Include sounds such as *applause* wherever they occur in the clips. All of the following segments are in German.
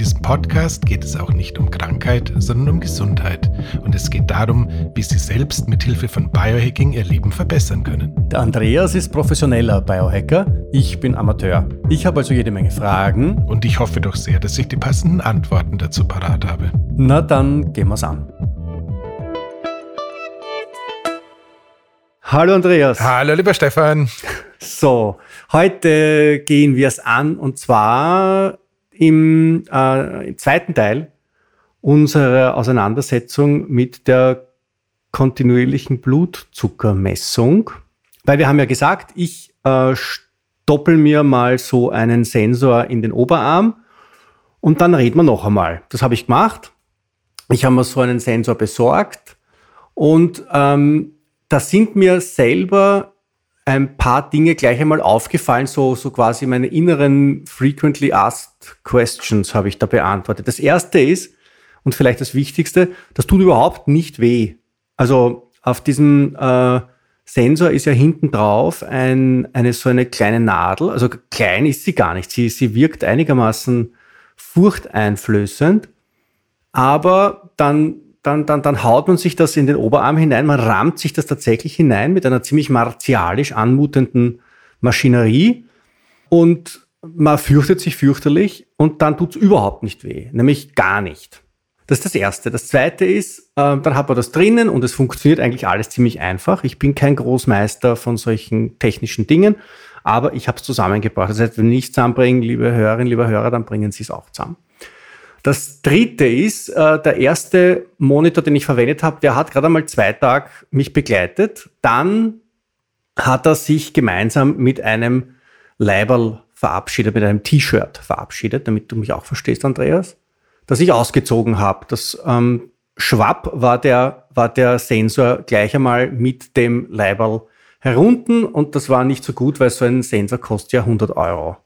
In diesem Podcast geht es auch nicht um Krankheit, sondern um Gesundheit. Und es geht darum, wie Sie selbst mit Hilfe von Biohacking Ihr Leben verbessern können. Der Andreas ist professioneller Biohacker. Ich bin Amateur. Ich habe also jede Menge Fragen. Und ich hoffe doch sehr, dass ich die passenden Antworten dazu parat habe. Na dann gehen wir's an. Hallo Andreas. Hallo lieber Stefan. So, heute gehen wir es an und zwar im, äh, zweiten Teil unserer Auseinandersetzung mit der kontinuierlichen Blutzuckermessung. Weil wir haben ja gesagt, ich äh, stoppel mir mal so einen Sensor in den Oberarm und dann reden wir noch einmal. Das habe ich gemacht. Ich habe mir so einen Sensor besorgt und ähm, da sind mir selber ein paar Dinge gleich einmal aufgefallen, so, so quasi meine inneren frequently asked questions habe ich da beantwortet. Das erste ist, und vielleicht das Wichtigste, das tut überhaupt nicht weh. Also auf diesem äh, Sensor ist ja hinten drauf ein, eine so eine kleine Nadel. Also klein ist sie gar nicht. Sie, sie wirkt einigermaßen furchteinflößend. Aber dann dann, dann, dann haut man sich das in den Oberarm hinein, man rammt sich das tatsächlich hinein mit einer ziemlich martialisch anmutenden Maschinerie und man fürchtet sich fürchterlich und dann tut es überhaupt nicht weh, nämlich gar nicht. Das ist das Erste. Das Zweite ist, äh, dann hat man das drinnen und es funktioniert eigentlich alles ziemlich einfach. Ich bin kein Großmeister von solchen technischen Dingen, aber ich habe es zusammengebracht. Das heißt, wenn ich es zusammenbringe, liebe Hörerinnen, lieber Hörer, dann bringen Sie es auch zusammen. Das dritte ist, äh, der erste Monitor, den ich verwendet habe, der hat gerade einmal zwei Tage mich begleitet. Dann hat er sich gemeinsam mit einem Leiberl verabschiedet, mit einem T-Shirt verabschiedet, damit du mich auch verstehst, Andreas, das ich ausgezogen habe. Das ähm, Schwapp war der, war der Sensor gleich einmal mit dem Leiberl herunten und das war nicht so gut, weil so ein Sensor kostet ja 100 Euro.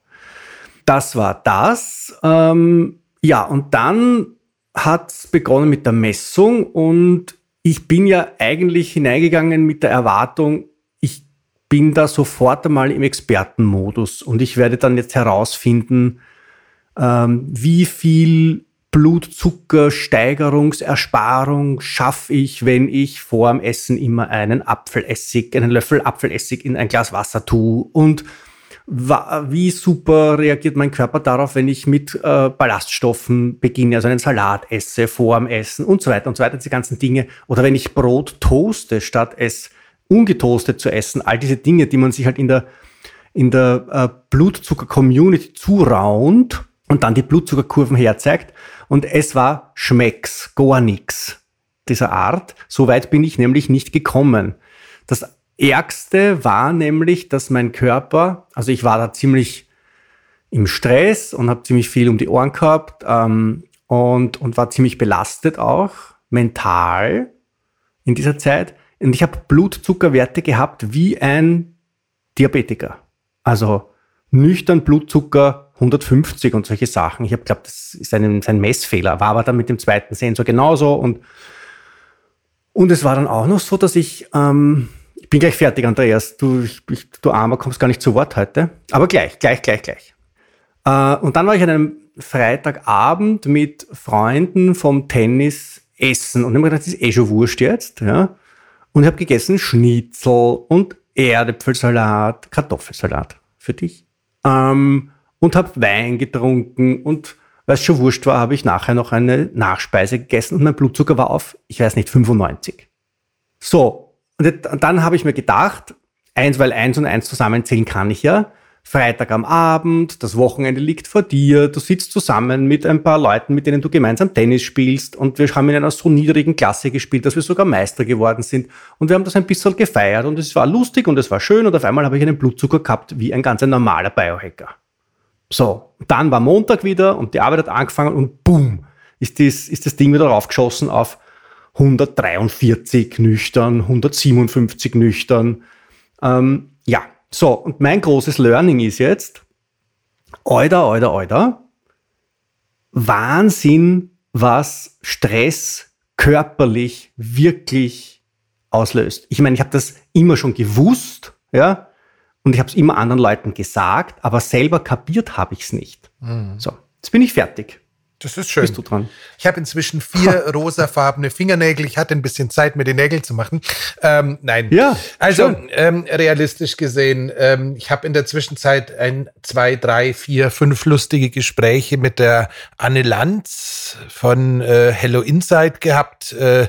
Das war das. Ähm, ja, und dann hat es begonnen mit der Messung und ich bin ja eigentlich hineingegangen mit der Erwartung, ich bin da sofort einmal im Expertenmodus und ich werde dann jetzt herausfinden, ähm, wie viel Blutzuckersteigerungsersparung schaffe ich, wenn ich vor dem Essen immer einen Apfelessig, einen Löffel Apfelessig in ein Glas Wasser tue und wie super reagiert mein Körper darauf, wenn ich mit äh, Ballaststoffen beginne, also einen Salat esse vor dem Essen und so weiter und so weiter, diese ganzen Dinge. Oder wenn ich Brot toaste, statt es ungetoastet zu essen. All diese Dinge, die man sich halt in der, in der äh, Blutzucker-Community zuraunt und dann die Blutzuckerkurven herzeigt. Und es war Schmecks, gar nix dieser Art. So weit bin ich nämlich nicht gekommen. Das Ärgste war nämlich, dass mein Körper, also ich war da ziemlich im Stress und habe ziemlich viel um die Ohren gehabt ähm, und, und war ziemlich belastet auch, mental in dieser Zeit. Und ich habe Blutzuckerwerte gehabt wie ein Diabetiker. Also nüchtern Blutzucker 150 und solche Sachen. Ich habe glaube, das ist ein, ein Messfehler, war aber dann mit dem zweiten Sensor genauso. Und, und es war dann auch noch so, dass ich ähm, ich bin gleich fertig, Andreas. Du, ich, du Armer, kommst gar nicht zu Wort heute. Aber gleich, gleich, gleich, gleich. Äh, und dann war ich an einem Freitagabend mit Freunden vom Tennis essen. Und ich habe gedacht, das ist eh schon wurscht jetzt. Ja? Und ich habe gegessen Schnitzel und Erdäpfelsalat, Kartoffelsalat für dich. Ähm, und habe Wein getrunken und weil es schon wurscht war, habe ich nachher noch eine Nachspeise gegessen und mein Blutzucker war auf, ich weiß nicht, 95. So, und dann habe ich mir gedacht, eins, weil eins und eins zusammenzählen kann ich ja, Freitag am Abend, das Wochenende liegt vor dir, du sitzt zusammen mit ein paar Leuten, mit denen du gemeinsam Tennis spielst und wir haben in einer so niedrigen Klasse gespielt, dass wir sogar Meister geworden sind und wir haben das ein bisschen gefeiert und es war lustig und es war schön und auf einmal habe ich einen Blutzucker gehabt wie ein ganz normaler Biohacker. So, dann war Montag wieder und die Arbeit hat angefangen und boom, ist das, ist das Ding wieder raufgeschossen auf 143 nüchtern, 157 nüchtern. Ähm, ja, so, und mein großes Learning ist jetzt, oida, oida, oida, Wahnsinn, was Stress körperlich wirklich auslöst. Ich meine, ich habe das immer schon gewusst, ja, und ich habe es immer anderen Leuten gesagt, aber selber kapiert habe ich es nicht. Mhm. So, jetzt bin ich fertig. Das ist schön. Bist du dran? Ich habe inzwischen vier *laughs* rosafarbene Fingernägel. Ich hatte ein bisschen Zeit, mir die Nägel zu machen. Ähm, nein. Ja. Also ähm, realistisch gesehen, ähm, ich habe in der Zwischenzeit ein, zwei, drei, vier, fünf lustige Gespräche mit der Anne Lanz von äh, Hello Insight gehabt, äh,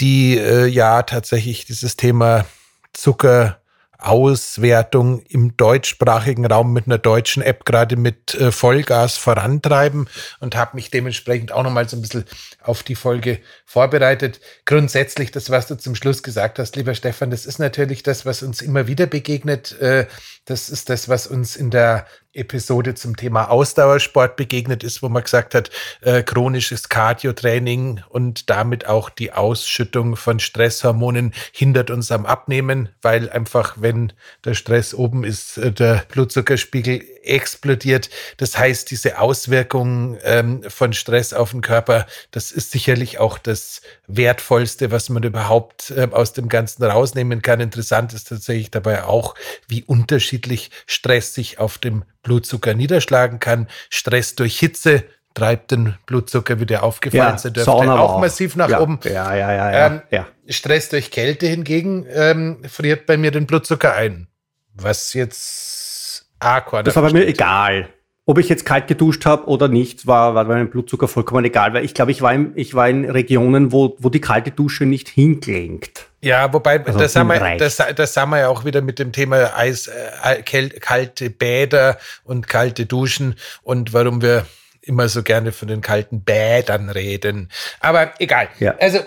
die äh, ja tatsächlich dieses Thema Zucker Auswertung im deutschsprachigen Raum mit einer deutschen App gerade mit äh, Vollgas vorantreiben und habe mich dementsprechend auch nochmal so ein bisschen auf die Folge vorbereitet. Grundsätzlich, das, was du zum Schluss gesagt hast, lieber Stefan, das ist natürlich das, was uns immer wieder begegnet. Äh, das ist das, was uns in der Episode zum Thema Ausdauersport begegnet ist, wo man gesagt hat, äh, chronisches Cardiotraining und damit auch die Ausschüttung von Stresshormonen hindert uns am Abnehmen, weil einfach, wenn der Stress oben ist, äh, der Blutzuckerspiegel explodiert. Das heißt, diese Auswirkungen ähm, von Stress auf den Körper, das ist sicherlich auch das Wertvollste, was man überhaupt äh, aus dem Ganzen rausnehmen kann. Interessant ist tatsächlich dabei auch, wie unterschiedlich Stress sich auf dem Blutzucker niederschlagen kann. Stress durch Hitze treibt den Blutzucker, wie der aufgefallen ja, ist, auch, auch massiv nach ja, oben. Ja, ja, ja, ja, ähm, ja. Stress durch Kälte hingegen ähm, friert bei mir den Blutzucker ein. Was jetzt Aqua. Das war bei mir egal. Ob ich jetzt kalt geduscht habe oder nicht, war, war meinem Blutzucker vollkommen egal, weil ich glaube, ich war, in, ich war in Regionen, wo, wo die kalte Dusche nicht hinklingt. Ja, wobei, also das, haben wir, das, das haben wir ja auch wieder mit dem Thema Eis, äh, kalte Bäder und kalte Duschen und warum wir immer so gerne von den kalten Bädern reden. Aber egal. Ja. Also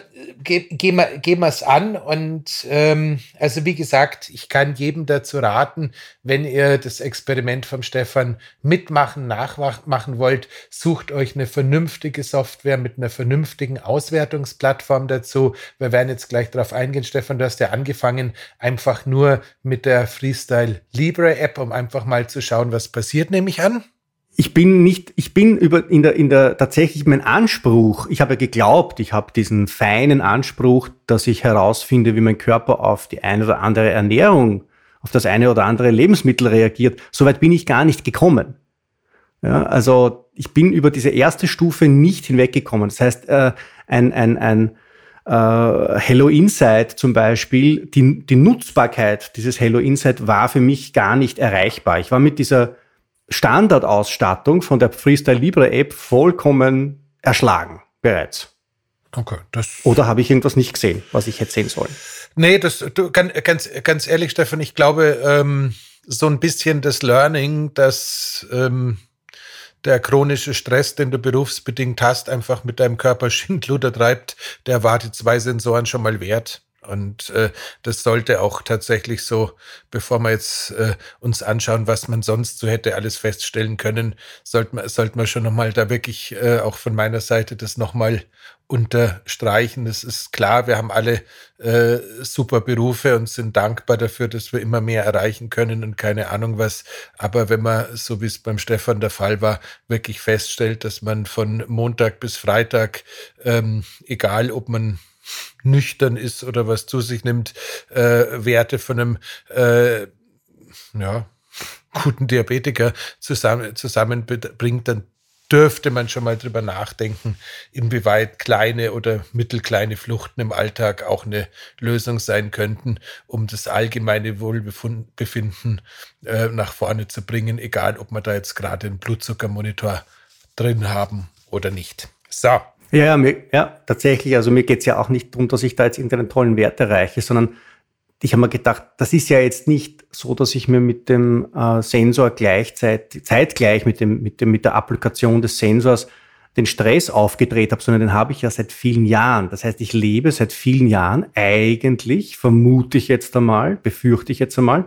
ge gehen wir geh es an. Und ähm, also wie gesagt, ich kann jedem dazu raten, wenn ihr das Experiment vom Stefan mitmachen, nachmachen wollt, sucht euch eine vernünftige Software mit einer vernünftigen Auswertungsplattform dazu. Wir werden jetzt gleich darauf eingehen. Stefan, du hast ja angefangen, einfach nur mit der Freestyle Libre App, um einfach mal zu schauen, was passiert, nehme ich an ich bin nicht, ich bin über in der, in der tatsächlich mein Anspruch, ich habe geglaubt, ich habe diesen feinen Anspruch, dass ich herausfinde, wie mein Körper auf die eine oder andere Ernährung, auf das eine oder andere Lebensmittel reagiert. Soweit bin ich gar nicht gekommen. Ja, also ich bin über diese erste Stufe nicht hinweggekommen. Das heißt, äh, ein, ein, ein äh, Hello Insight zum Beispiel, die, die Nutzbarkeit dieses Hello Insight war für mich gar nicht erreichbar. Ich war mit dieser Standardausstattung von der Freestyle Libre App vollkommen erschlagen bereits. Okay, das Oder habe ich irgendwas nicht gesehen, was ich hätte sehen sollen? Nee, das, du, ganz, ganz ehrlich, Stefan, ich glaube, ähm, so ein bisschen das Learning, dass ähm, der chronische Stress, den du berufsbedingt hast, einfach mit deinem Körper *laughs* Schindluder treibt, der war die zwei Sensoren schon mal wert. Und äh, das sollte auch tatsächlich so, bevor wir jetzt äh, uns anschauen, was man sonst so hätte alles feststellen können, sollte man, sollte man schon nochmal da wirklich äh, auch von meiner Seite das nochmal unterstreichen. Es ist klar, wir haben alle äh, super Berufe und sind dankbar dafür, dass wir immer mehr erreichen können und keine Ahnung was. Aber wenn man, so wie es beim Stefan der Fall war, wirklich feststellt, dass man von Montag bis Freitag, ähm, egal ob man nüchtern ist oder was zu sich nimmt, äh, Werte von einem äh, ja, guten Diabetiker zusammen, zusammenbringt, dann dürfte man schon mal drüber nachdenken, inwieweit kleine oder mittelkleine Fluchten im Alltag auch eine Lösung sein könnten, um das allgemeine Wohlbefinden äh, nach vorne zu bringen, egal ob wir da jetzt gerade einen Blutzuckermonitor drin haben oder nicht. So, ja, ja, mir, ja tatsächlich. Also mir geht es ja auch nicht darum, dass ich da jetzt irgendeinen tollen Wert erreiche, sondern ich habe mir gedacht, das ist ja jetzt nicht so, dass ich mir mit dem äh, Sensor gleichzeitig, zeitgleich mit, dem, mit, dem, mit der Applikation des Sensors den Stress aufgedreht habe, sondern den habe ich ja seit vielen Jahren. Das heißt, ich lebe seit vielen Jahren eigentlich, vermute ich jetzt einmal, befürchte ich jetzt einmal,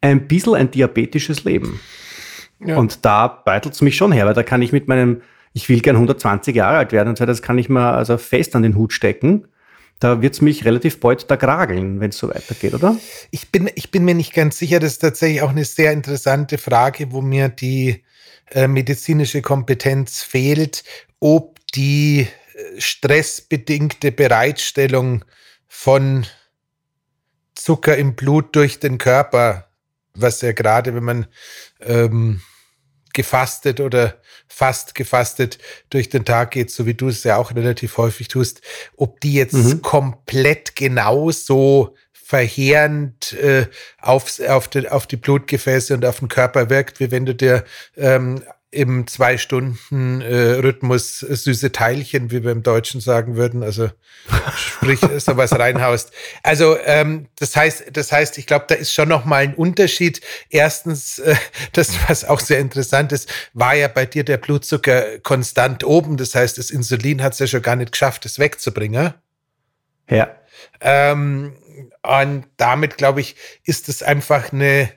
ein bisschen ein diabetisches Leben. Ja. Und da beitelt es mich schon her, weil da kann ich mit meinem, ich will gern 120 Jahre alt werden und so, das kann ich mir also fest an den Hut stecken da wird es mich relativ bald da krageln, wenn es so weitergeht, oder? Ich bin, ich bin mir nicht ganz sicher, das ist tatsächlich auch eine sehr interessante Frage, wo mir die äh, medizinische Kompetenz fehlt, ob die äh, stressbedingte Bereitstellung von Zucker im Blut durch den Körper, was ja gerade, wenn man ähm, gefastet oder fast gefastet durch den Tag geht, so wie du es ja auch relativ häufig tust, ob die jetzt mhm. komplett genauso verheerend äh, auf, auf, die, auf die Blutgefäße und auf den Körper wirkt, wie wenn du dir ähm, im Zwei-Stunden-Rhythmus äh, süße Teilchen, wie wir im Deutschen sagen würden, also sprich *laughs* sowas reinhaust. Also ähm, das heißt, das heißt, ich glaube, da ist schon noch mal ein Unterschied. Erstens, äh, das was auch sehr interessant ist, war ja bei dir der Blutzucker konstant oben. Das heißt, das Insulin hat es ja schon gar nicht geschafft, es wegzubringen. Ja. Ähm, und damit glaube ich, ist es einfach eine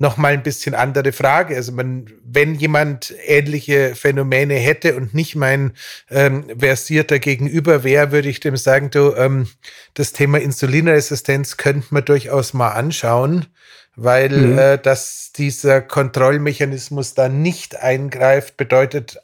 noch mal ein bisschen andere Frage. Also man, wenn jemand ähnliche Phänomene hätte und nicht mein ähm, versierter Gegenüber wäre, würde ich dem sagen, du, ähm, das Thema Insulinresistenz könnte man durchaus mal anschauen, weil mhm. äh, dass dieser Kontrollmechanismus da nicht eingreift, bedeutet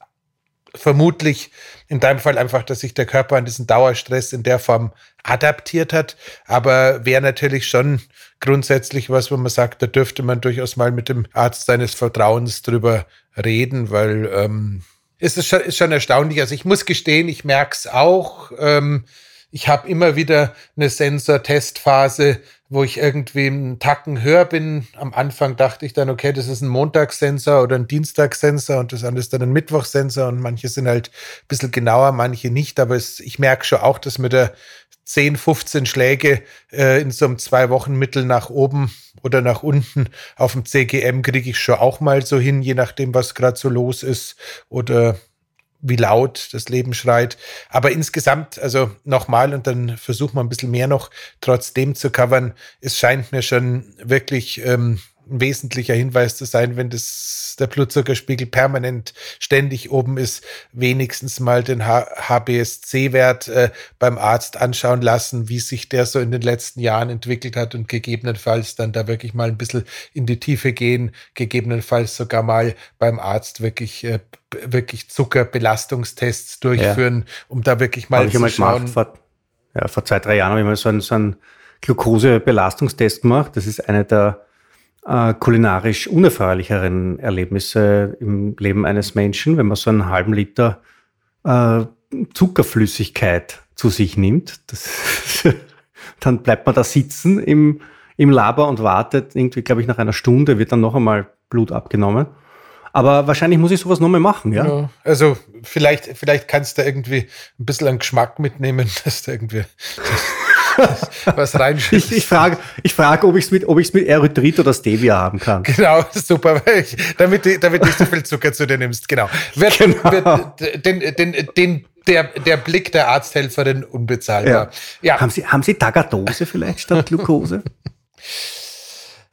vermutlich in deinem Fall einfach, dass sich der Körper an diesen Dauerstress in der Form adaptiert hat. Aber wäre natürlich schon grundsätzlich was, wo man sagt, da dürfte man durchaus mal mit dem Arzt seines Vertrauens drüber reden, weil ähm, es ist schon, ist schon erstaunlich. Also ich muss gestehen, ich merke es auch. Ähm, ich habe immer wieder eine Sensor-Testphase, wo ich irgendwie einen Tacken höher bin. Am Anfang dachte ich dann, okay, das ist ein Montagssensor oder ein Dienstagssensor und das andere ist dann ein Mittwochsensor und manche sind halt ein bisschen genauer, manche nicht. Aber es, ich merke schon auch, dass mit der 10, 15 Schläge äh, in so einem zwei Wochen Mittel nach oben oder nach unten auf dem CGM kriege ich schon auch mal so hin, je nachdem, was gerade so los ist. Oder wie laut das Leben schreit. Aber insgesamt, also nochmal und dann versuchen wir ein bisschen mehr noch trotzdem zu covern. Es scheint mir schon wirklich ähm, ein wesentlicher Hinweis zu sein, wenn das, der Blutzuckerspiegel permanent ständig oben ist, wenigstens mal den HBSC-Wert äh, beim Arzt anschauen lassen, wie sich der so in den letzten Jahren entwickelt hat und gegebenenfalls dann da wirklich mal ein bisschen in die Tiefe gehen, gegebenenfalls sogar mal beim Arzt wirklich, äh, wirklich Zuckerbelastungstests durchführen, ja. um da wirklich mal zu schauen. Vor, ja, vor zwei, drei Jahren habe ich mal so einen, so einen Glukose-Belastungstest gemacht. Das ist eine der äh, kulinarisch unerfreulicheren Erlebnisse im Leben eines Menschen, wenn man so einen halben Liter äh, Zuckerflüssigkeit zu sich nimmt. Das, *laughs* dann bleibt man da sitzen im, im Labor und wartet irgendwie, glaube ich, nach einer Stunde wird dann noch einmal Blut abgenommen. Aber wahrscheinlich muss ich sowas nochmal machen, ja? ja? Also vielleicht, vielleicht kannst du irgendwie ein bisschen an Geschmack mitnehmen, *laughs* dass du irgendwie was reinschüttet. Ich, ich frage, ich frag, ob ich es mit, mit Erythrit oder Stevia haben kann. Genau, super, ich, damit, damit nicht so viel Zucker zu dir nimmst. Genau. Wird, genau. Wird, den, den, den, der, der Blick der Arzthelferin unbezahlbar. Ja. ja. Haben, Sie, haben Sie Tagatose vielleicht statt Glucose?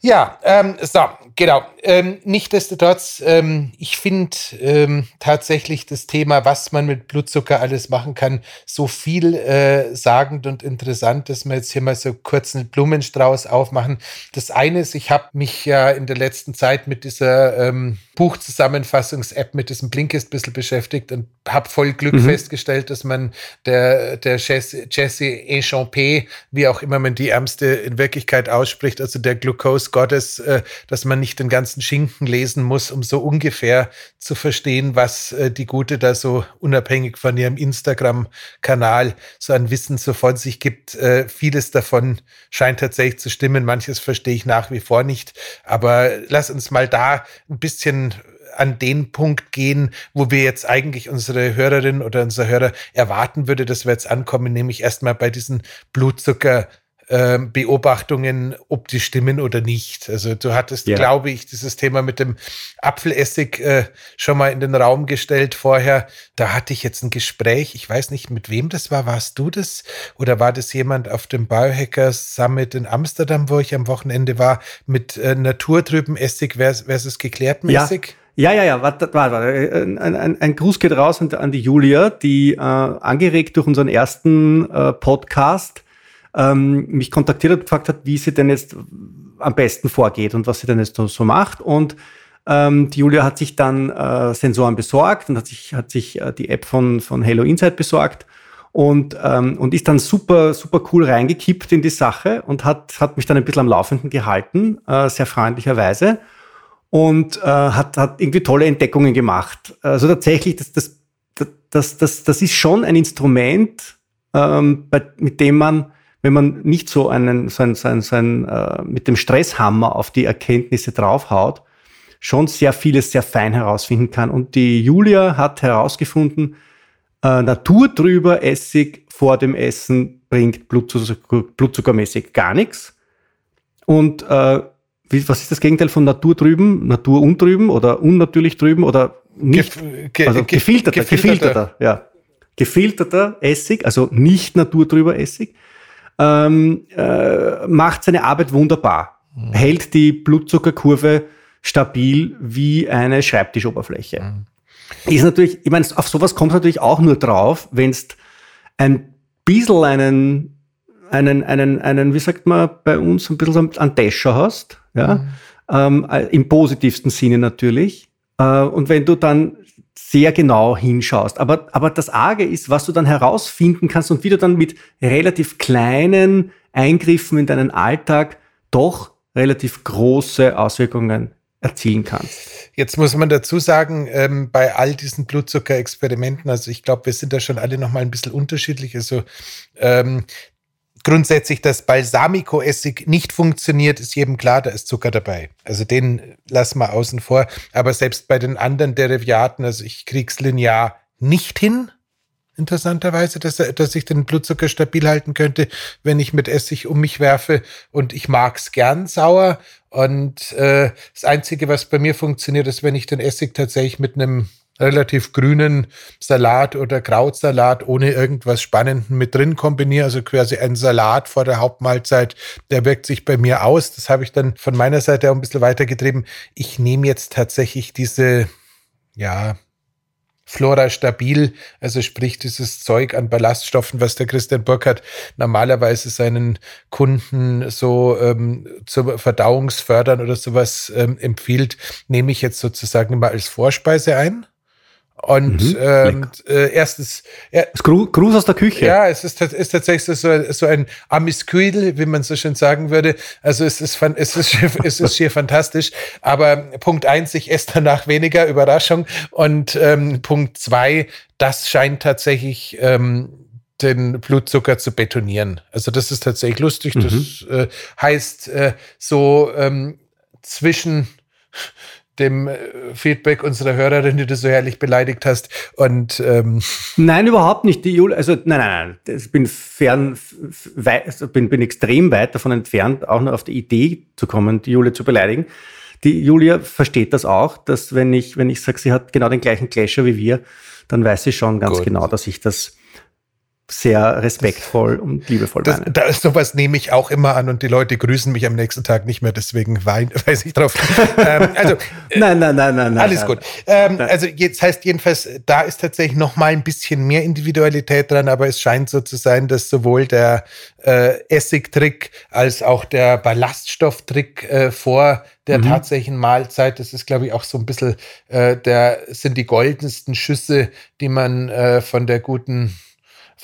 Ja, ähm, so, genau. Ähm, Nichtsdestotrotz, ähm, ich finde ähm, tatsächlich das Thema, was man mit Blutzucker alles machen kann, so viel äh, sagend und interessant, dass wir jetzt hier mal so kurz einen Blumenstrauß aufmachen. Das eine ist, ich habe mich ja in der letzten Zeit mit dieser ähm, Buchzusammenfassungs-App, mit diesem Blinkist ein bisschen beschäftigt und habe voll Glück mhm. festgestellt, dass man der, der Jesse, Jesse Echampé, wie auch immer man die Ärmste in Wirklichkeit ausspricht, also der Glucose Gottes, äh, dass man nicht den ganzen Schinken lesen muss, um so ungefähr zu verstehen, was äh, die Gute da so unabhängig von ihrem Instagram-Kanal so an Wissen so von sich gibt. Äh, vieles davon scheint tatsächlich zu stimmen, manches verstehe ich nach wie vor nicht. Aber lass uns mal da ein bisschen an den Punkt gehen, wo wir jetzt eigentlich unsere Hörerin oder unser Hörer erwarten würde, dass wir jetzt ankommen, nämlich erstmal bei diesen Blutzucker äh, Beobachtungen, ob die stimmen oder nicht. Also du hattest, ja. glaube ich, dieses Thema mit dem Apfelessig äh, schon mal in den Raum gestellt vorher. Da hatte ich jetzt ein Gespräch, ich weiß nicht, mit wem das war. Warst du das? Oder war das jemand auf dem Biohackers Summit in Amsterdam, wo ich am Wochenende war, mit äh, naturtrüben Essig versus geklärtem ja. Essig? Ja, ja, ja, warte, warte, warte. Ein, ein, ein Gruß geht raus an, an die Julia, die äh, angeregt durch unseren ersten äh, Podcast ähm, mich kontaktiert hat gefragt hat, wie sie denn jetzt am besten vorgeht und was sie denn jetzt so macht. Und ähm, die Julia hat sich dann äh, Sensoren besorgt und hat sich, hat sich äh, die App von, von Hello Insight besorgt und, ähm, und ist dann super, super cool reingekippt in die Sache und hat, hat mich dann ein bisschen am Laufenden gehalten, äh, sehr freundlicherweise und äh, hat, hat irgendwie tolle Entdeckungen gemacht. Also tatsächlich, das, das, das, das, das ist schon ein Instrument, ähm, bei, mit dem man, wenn man nicht so einen, so ein, so ein, so ein äh, mit dem Stresshammer auf die Erkenntnisse draufhaut, schon sehr vieles sehr fein herausfinden kann. Und die Julia hat herausgefunden, äh, naturtrüber Essig vor dem Essen bringt Blutzucker, blutzuckermäßig gar nichts. Und äh, wie, was ist das Gegenteil von Natur drüben? Natur untrüben oder unnatürlich drüben oder nicht? Ge also gefilterter, gefilterter, gefilterter, ja. Gefilterter Essig, also nicht naturtrüber Essig, ähm, äh, macht seine Arbeit wunderbar. Mhm. Hält die Blutzuckerkurve stabil wie eine Schreibtischoberfläche. Mhm. Ist natürlich, ich meine, auf sowas kommt natürlich auch nur drauf, wenn es ein bisschen einen, einen, einen, einen, wie sagt man bei uns, ein bisschen einen Dasher hast, ja, mhm. ähm, äh, im positivsten Sinne natürlich. Äh, und wenn du dann sehr genau hinschaust. Aber, aber das Arge ist, was du dann herausfinden kannst und wie du dann mit relativ kleinen Eingriffen in deinen Alltag doch relativ große Auswirkungen erzielen kannst. Jetzt muss man dazu sagen, ähm, bei all diesen Blutzuckerexperimenten, also ich glaube, wir sind da schon alle nochmal ein bisschen unterschiedlich. Also ähm, grundsätzlich, dass Balsamico-Essig nicht funktioniert, ist jedem klar, da ist Zucker dabei. Also den lassen wir außen vor. Aber selbst bei den anderen Derivaten, also ich krieg's linear nicht hin, interessanterweise, dass, dass ich den Blutzucker stabil halten könnte, wenn ich mit Essig um mich werfe. Und ich mag's gern sauer. Und äh, das Einzige, was bei mir funktioniert, ist, wenn ich den Essig tatsächlich mit einem relativ grünen Salat oder Krautsalat ohne irgendwas Spannendem mit drin kombiniere, also quasi ein Salat vor der Hauptmahlzeit, der wirkt sich bei mir aus. Das habe ich dann von meiner Seite auch ein bisschen weitergetrieben. Ich nehme jetzt tatsächlich diese, ja, Flora stabil, also sprich dieses Zeug an Ballaststoffen, was der Christian Burkhardt normalerweise seinen Kunden so ähm, zur Verdauungsfördern oder sowas ähm, empfiehlt, nehme ich jetzt sozusagen mal als Vorspeise ein. Und mhm, ähm, äh, erstens. Ja, Gruß aus der Küche. Ja, es ist, ist tatsächlich so, so ein Amisquidel, wie man so schön sagen würde. Also es ist, es ist, es ist schier fantastisch. Aber Punkt eins, ich esse danach weniger, Überraschung. Und ähm, Punkt zwei, das scheint tatsächlich ähm, den Blutzucker zu betonieren. Also das ist tatsächlich lustig. Mhm. Das äh, heißt äh, so ähm, zwischen dem äh, Feedback unserer Hörerin, die du so herrlich beleidigt hast. Und ähm nein, überhaupt nicht. Die Jule, also nein, nein, nein. Ich bin fern, also bin, bin extrem weit davon entfernt, auch nur auf die Idee zu kommen, die Julia zu beleidigen. Die Julia versteht das auch, dass wenn ich, wenn ich sage, sie hat genau den gleichen Clasher wie wir, dann weiß sie schon ganz Gut. genau, dass ich das sehr respektvoll das, und liebevoll das, Da ist sowas nehme ich auch immer an und die Leute grüßen mich am nächsten Tag nicht mehr, deswegen wein, *laughs* weiß ich drauf. ähm, also, äh, nein, nein, nein, nein, alles nein, gut. Ähm, also jetzt heißt jedenfalls, da ist tatsächlich noch mal ein bisschen mehr Individualität dran, aber es scheint so zu sein, dass sowohl der äh, Essigtrick als auch der Ballaststofftrick äh, vor der mhm. tatsächlichen Mahlzeit. Das ist, glaube ich, auch so ein bisschen äh, der sind die goldensten Schüsse, die man äh, von der guten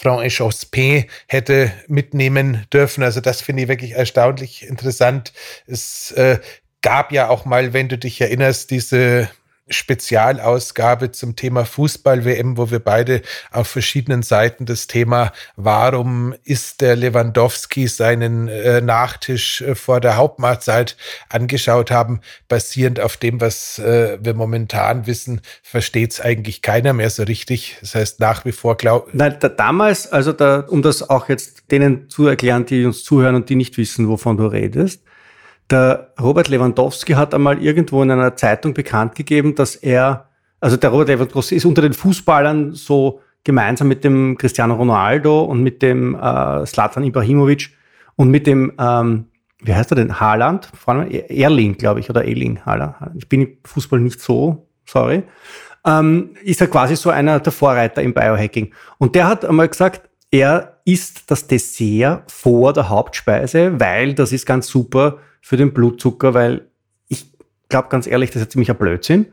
Frau Echospé hätte mitnehmen dürfen. Also das finde ich wirklich erstaunlich interessant. Es äh, gab ja auch mal, wenn du dich erinnerst, diese Spezialausgabe zum Thema Fußball-WM, wo wir beide auf verschiedenen Seiten das Thema, warum ist der Lewandowski seinen äh, Nachtisch äh, vor der Hauptmahlzeit angeschaut haben. Basierend auf dem, was äh, wir momentan wissen, versteht es eigentlich keiner mehr so richtig. Das heißt, nach wie vor glauben. Nein, da, damals, also da, um das auch jetzt denen zu erklären, die uns zuhören und die nicht wissen, wovon du redest, der Robert Lewandowski hat einmal irgendwo in einer Zeitung bekannt gegeben, dass er, also der Robert Lewandowski ist unter den Fußballern so gemeinsam mit dem Cristiano Ronaldo und mit dem äh, Slatan Ibrahimovic und mit dem, ähm, wie heißt er denn, Haaland, vor allem Erling, glaube ich, oder Erling Haaland. Ich bin im Fußball nicht so, sorry. Ähm, ist er quasi so einer der Vorreiter im Biohacking. Und der hat einmal gesagt, er isst das Dessert vor der Hauptspeise, weil das ist ganz super für den Blutzucker, weil ich glaube ganz ehrlich, das ist ja ziemlich ein Blödsinn.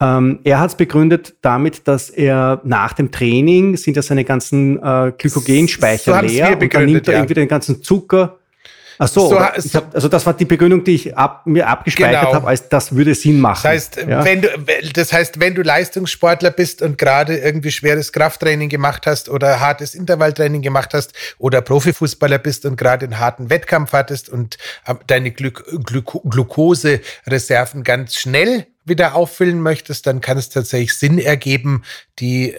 Ähm, er hat es begründet damit, dass er nach dem Training sind ja seine ganzen äh, Glykogenspeicher so leer und dann nimmt er ja. irgendwie den ganzen Zucker Ach so, so hab, also das war die Begründung, die ich ab, mir abgespeichert genau. habe, als das würde Sinn machen. Das heißt, ja? wenn du, das heißt, wenn du Leistungssportler bist und gerade irgendwie schweres Krafttraining gemacht hast oder hartes Intervalltraining gemacht hast oder Profifußballer bist und gerade einen harten Wettkampf hattest und ähm, deine Gluk Gluk Glukosereserven ganz schnell wieder auffüllen möchtest, dann kann es tatsächlich Sinn ergeben, die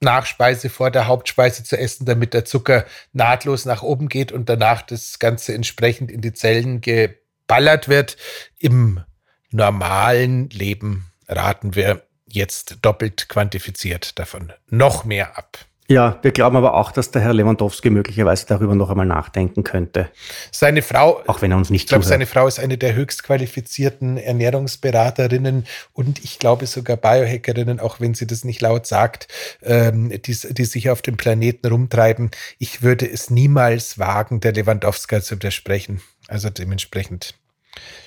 Nachspeise vor der Hauptspeise zu essen, damit der Zucker nahtlos nach oben geht und danach das Ganze entsprechend in die Zellen geballert wird. Im normalen Leben raten wir jetzt doppelt quantifiziert davon noch mehr ab. Ja, wir glauben aber auch, dass der Herr Lewandowski möglicherweise darüber noch einmal nachdenken könnte. Seine Frau, auch wenn er uns nicht Ich glaube, seine Frau ist eine der höchst qualifizierten Ernährungsberaterinnen und ich glaube sogar Biohackerinnen, auch wenn sie das nicht laut sagt, ähm, die, die sich auf dem Planeten rumtreiben. Ich würde es niemals wagen, der Lewandowska zu widersprechen. Also dementsprechend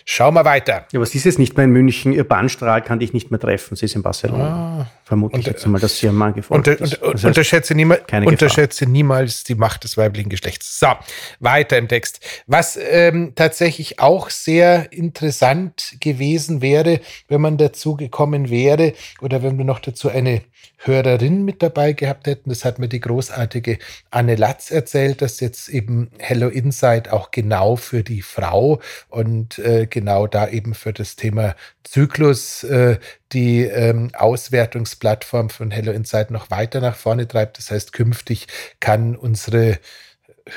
Schauen wir weiter. Ja, aber sie ist jetzt nicht mehr in München. Ihr Bahnstrahl kann dich nicht mehr treffen. Sie ist in Barcelona. Ah. Vermute ich jetzt mal, dass sie am Mann gefolgt unter, ist. Das heißt, unterschätze, niemals, unterschätze niemals die Macht des weiblichen Geschlechts. So, weiter im Text. Was ähm, tatsächlich auch sehr interessant gewesen wäre, wenn man dazu gekommen wäre oder wenn wir noch dazu eine Hörerin mit dabei gehabt hätten. Das hat mir die großartige Anne Latz erzählt, dass jetzt eben Hello Insight auch genau für die Frau und äh, genau da eben für das Thema Zyklus äh, die ähm, Auswertungsplattform von Hello Insight noch weiter nach vorne treibt. Das heißt, künftig kann unsere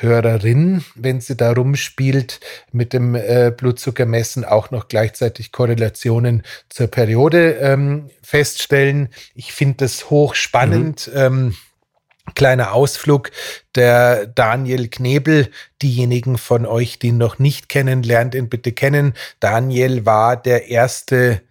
Hörerin, wenn sie da rumspielt, mit dem äh, Blutzuckermessen auch noch gleichzeitig Korrelationen zur Periode ähm, feststellen. Ich finde das hochspannend. Mhm. Ähm, kleiner Ausflug. Der Daniel Knebel, diejenigen von euch, die ihn noch nicht kennen, lernt ihn bitte kennen. Daniel war der erste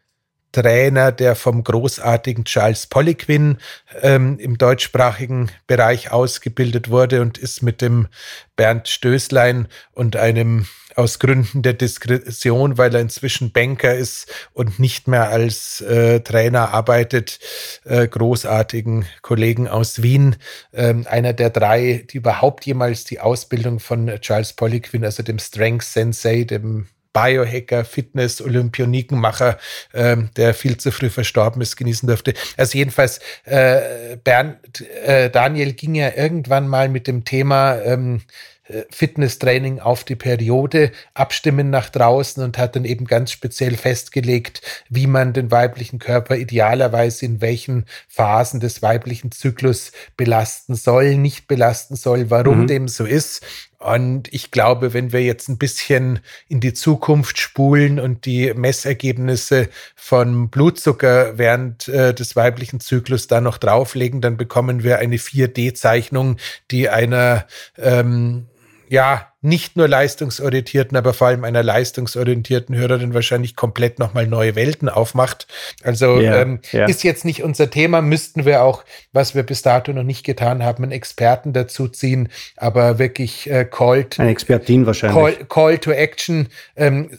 Trainer, der vom großartigen Charles Poliquin ähm, im deutschsprachigen Bereich ausgebildet wurde und ist mit dem Bernd Stößlein und einem aus Gründen der Diskretion, weil er inzwischen Banker ist und nicht mehr als äh, Trainer arbeitet, äh, großartigen Kollegen aus Wien, ähm, einer der drei, die überhaupt jemals die Ausbildung von Charles Poliquin, also dem Strength Sensei, dem Biohacker, Fitness, Olympionikenmacher, ähm, der viel zu früh verstorben ist, genießen durfte. Also jedenfalls, äh, Bernd, äh, Daniel ging ja irgendwann mal mit dem Thema ähm, äh, Fitnesstraining auf die Periode abstimmen nach draußen und hat dann eben ganz speziell festgelegt, wie man den weiblichen Körper idealerweise in welchen Phasen des weiblichen Zyklus belasten soll, nicht belasten soll, warum mhm. dem so ist. Und ich glaube, wenn wir jetzt ein bisschen in die Zukunft spulen und die Messergebnisse von Blutzucker während äh, des weiblichen Zyklus da noch drauflegen, dann bekommen wir eine 4D-Zeichnung, die einer ähm, ja, nicht nur leistungsorientierten, aber vor allem einer leistungsorientierten Hörerin wahrscheinlich komplett nochmal neue Welten aufmacht. Also ja, ähm, ja. ist jetzt nicht unser Thema, müssten wir auch, was wir bis dato noch nicht getan haben, einen Experten dazu ziehen, aber wirklich äh, called. Eine Expertin wahrscheinlich. Call, call to Action. Ähm,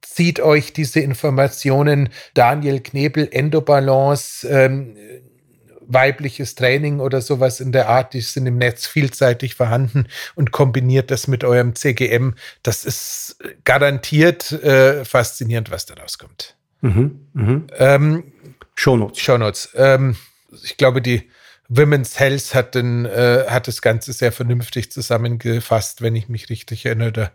zieht euch diese Informationen Daniel Knebel, Endobalance, ähm, weibliches Training oder sowas in der Art, die sind im Netz vielseitig vorhanden und kombiniert das mit eurem CGM. Das ist garantiert äh, faszinierend, was da rauskommt. Mhm, mh. ähm, Shownotes. Shownotes. Ähm, ich glaube, die Women's Health hat, den, äh, hat das Ganze sehr vernünftig zusammengefasst, wenn ich mich richtig erinnere. Da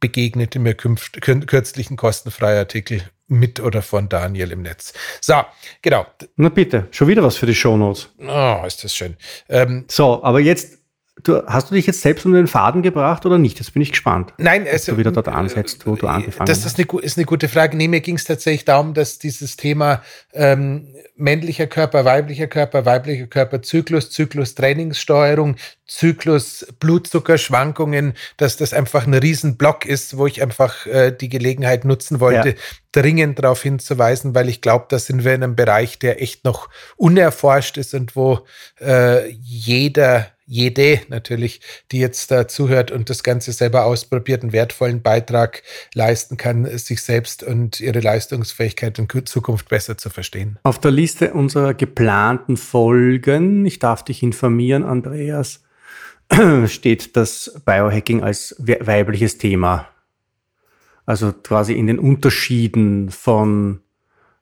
begegnete mir kürzlich ein kostenfreier Artikel mit oder von Daniel im Netz. So, genau. Na bitte, schon wieder was für die Shownotes. Oh, ist das schön. Ähm, so, aber jetzt Du, hast du dich jetzt selbst um den Faden gebracht oder nicht? Jetzt bin ich gespannt. Nein, also, du wieder dort ansetzt, wo du angefangen das hast. Das ist eine, ist eine gute Frage. Nee, mir ging es tatsächlich darum, dass dieses Thema ähm, männlicher Körper, weiblicher Körper, weiblicher Körper, Zyklus, Zyklus, Trainingssteuerung, Zyklus, Blutzuckerschwankungen, dass das einfach ein Riesenblock ist, wo ich einfach äh, die Gelegenheit nutzen wollte, ja. dringend darauf hinzuweisen, weil ich glaube, da sind wir in einem Bereich, der echt noch unerforscht ist und wo äh, jeder jede natürlich, die jetzt da zuhört und das Ganze selber ausprobiert, einen wertvollen Beitrag leisten kann, sich selbst und ihre Leistungsfähigkeit in Zukunft besser zu verstehen. Auf der Liste unserer geplanten Folgen, ich darf dich informieren, Andreas, *clears throat* steht das Biohacking als weibliches Thema. Also quasi in den Unterschieden von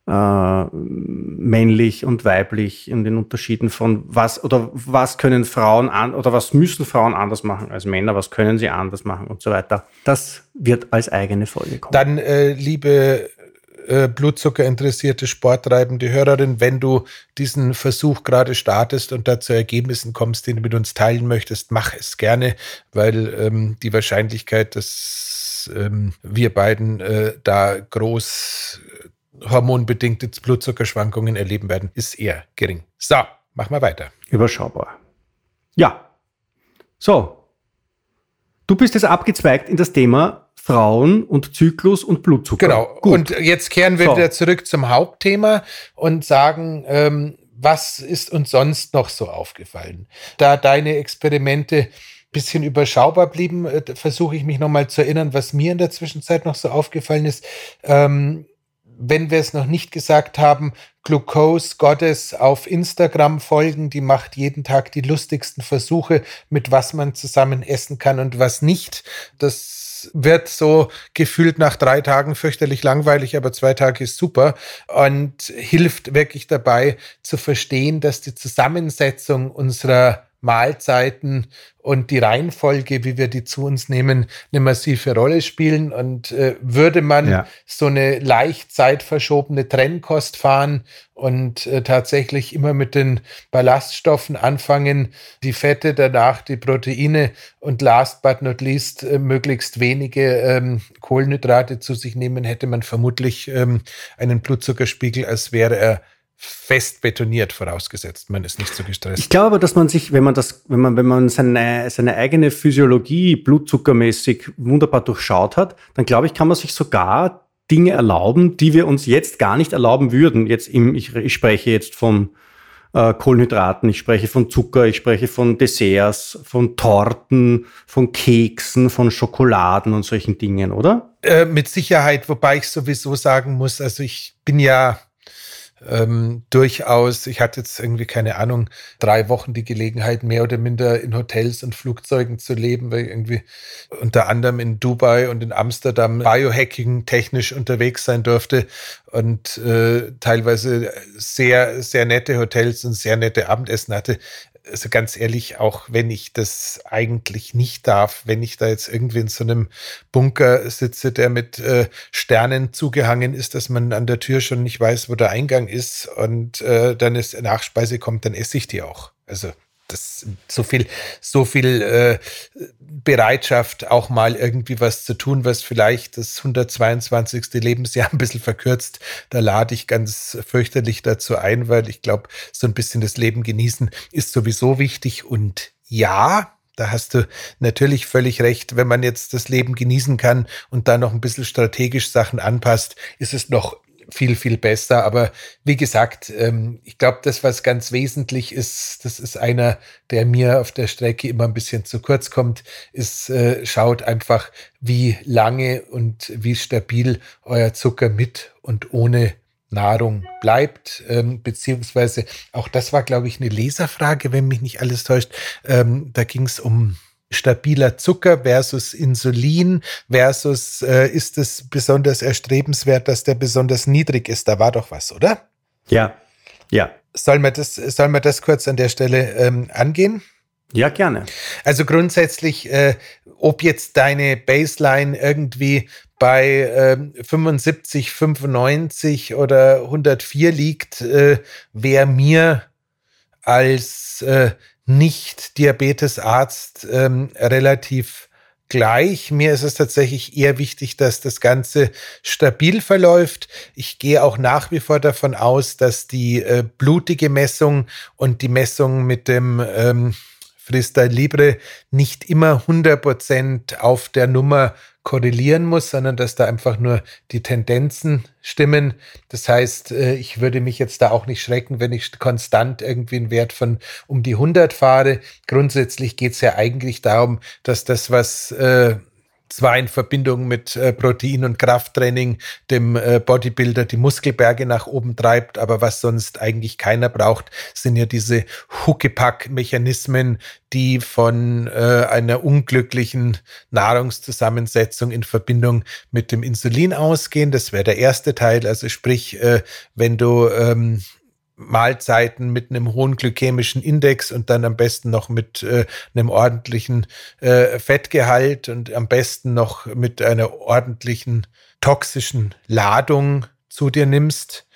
äh, männlich und weiblich in den Unterschieden von was oder was können Frauen an oder was müssen Frauen anders machen als Männer, was können sie anders machen und so weiter. Das wird als eigene Folge kommen. Dann, äh, liebe äh, Blutzucker interessierte sporttreibende Hörerin, wenn du diesen Versuch gerade startest und da zu Ergebnissen kommst, den du mit uns teilen möchtest, mach es gerne, weil ähm, die Wahrscheinlichkeit, dass ähm, wir beiden äh, da groß hormonbedingte Blutzuckerschwankungen erleben werden, ist eher gering. So, mach mal weiter. Überschaubar. Ja. So. Du bist jetzt abgezweigt in das Thema Frauen und Zyklus und Blutzucker. Genau. Gut. Und jetzt kehren wir so. wieder zurück zum Hauptthema und sagen, ähm, was ist uns sonst noch so aufgefallen? Da deine Experimente bisschen überschaubar blieben, äh, versuche ich mich nochmal zu erinnern, was mir in der Zwischenzeit noch so aufgefallen ist. Ähm, wenn wir es noch nicht gesagt haben, Glucose Goddess auf Instagram folgen. Die macht jeden Tag die lustigsten Versuche, mit was man zusammen essen kann und was nicht. Das wird so gefühlt nach drei Tagen fürchterlich langweilig, aber zwei Tage ist super und hilft wirklich dabei zu verstehen, dass die Zusammensetzung unserer Mahlzeiten und die Reihenfolge, wie wir die zu uns nehmen, eine massive Rolle spielen. Und äh, würde man ja. so eine leicht zeitverschobene Trennkost fahren und äh, tatsächlich immer mit den Ballaststoffen anfangen, die Fette, danach die Proteine und last but not least äh, möglichst wenige ähm, Kohlenhydrate zu sich nehmen, hätte man vermutlich ähm, einen Blutzuckerspiegel, als wäre er fest betoniert, vorausgesetzt, man ist nicht so gestresst. Ich glaube aber, dass man sich, wenn man das, wenn man, wenn man seine, seine eigene Physiologie blutzuckermäßig wunderbar durchschaut hat, dann glaube ich, kann man sich sogar Dinge erlauben, die wir uns jetzt gar nicht erlauben würden. Jetzt im, ich, ich spreche jetzt von äh, Kohlenhydraten, ich spreche von Zucker, ich spreche von Desserts, von Torten, von Keksen, von Schokoladen und solchen Dingen, oder? Äh, mit Sicherheit, wobei ich sowieso sagen muss, also ich bin ja ähm, durchaus, ich hatte jetzt irgendwie keine Ahnung, drei Wochen die Gelegenheit, mehr oder minder in Hotels und Flugzeugen zu leben, weil ich irgendwie unter anderem in Dubai und in Amsterdam Biohacking technisch unterwegs sein durfte und äh, teilweise sehr, sehr nette Hotels und sehr nette Abendessen hatte also ganz ehrlich, auch wenn ich das eigentlich nicht darf, wenn ich da jetzt irgendwie in so einem Bunker sitze, der mit äh, Sternen zugehangen ist, dass man an der Tür schon nicht weiß, wo der Eingang ist und äh, dann ist Nachspeise kommt, dann esse ich die auch. Also das so viel, so viel äh, Bereitschaft, auch mal irgendwie was zu tun, was vielleicht das 122. Lebensjahr *laughs* ein bisschen verkürzt. Da lade ich ganz fürchterlich dazu ein, weil ich glaube, so ein bisschen das Leben genießen ist sowieso wichtig. Und ja, da hast du natürlich völlig recht. Wenn man jetzt das Leben genießen kann und da noch ein bisschen strategisch Sachen anpasst, ist es noch viel, viel besser. Aber wie gesagt, ähm, ich glaube, das, was ganz wesentlich ist, das ist einer, der mir auf der Strecke immer ein bisschen zu kurz kommt, ist, äh, schaut einfach, wie lange und wie stabil euer Zucker mit und ohne Nahrung bleibt, ähm, beziehungsweise auch das war, glaube ich, eine Leserfrage, wenn mich nicht alles täuscht. Ähm, da ging es um stabiler Zucker versus Insulin versus äh, ist es besonders erstrebenswert, dass der besonders niedrig ist? Da war doch was, oder? Ja, Ja. Soll man das, soll man das kurz an der Stelle ähm, angehen? Ja, gerne. Also grundsätzlich, äh, ob jetzt deine Baseline irgendwie bei äh, 75, 95 oder 104 liegt, äh, wäre mir als äh, Nicht-Diabetesarzt ähm, relativ gleich. Mir ist es tatsächlich eher wichtig, dass das Ganze stabil verläuft. Ich gehe auch nach wie vor davon aus, dass die äh, blutige Messung und die Messung mit dem ähm, Freestyle Libre nicht immer 100% auf der Nummer korrelieren muss, sondern dass da einfach nur die Tendenzen stimmen. Das heißt, äh, ich würde mich jetzt da auch nicht schrecken, wenn ich konstant irgendwie einen Wert von um die 100 fahre. Grundsätzlich geht es ja eigentlich darum, dass das, was äh, zwar in Verbindung mit äh, Protein- und Krafttraining dem äh, Bodybuilder die Muskelberge nach oben treibt, aber was sonst eigentlich keiner braucht, sind ja diese Huckepack-Mechanismen, die von äh, einer unglücklichen Nahrungszusammensetzung in Verbindung mit dem Insulin ausgehen. Das wäre der erste Teil. Also sprich, äh, wenn du ähm, Mahlzeiten mit einem hohen glykämischen Index und dann am besten noch mit äh, einem ordentlichen äh, Fettgehalt und am besten noch mit einer ordentlichen toxischen Ladung zu dir nimmst,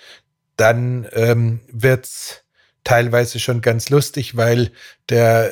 dann ähm, wird's teilweise schon ganz lustig, weil der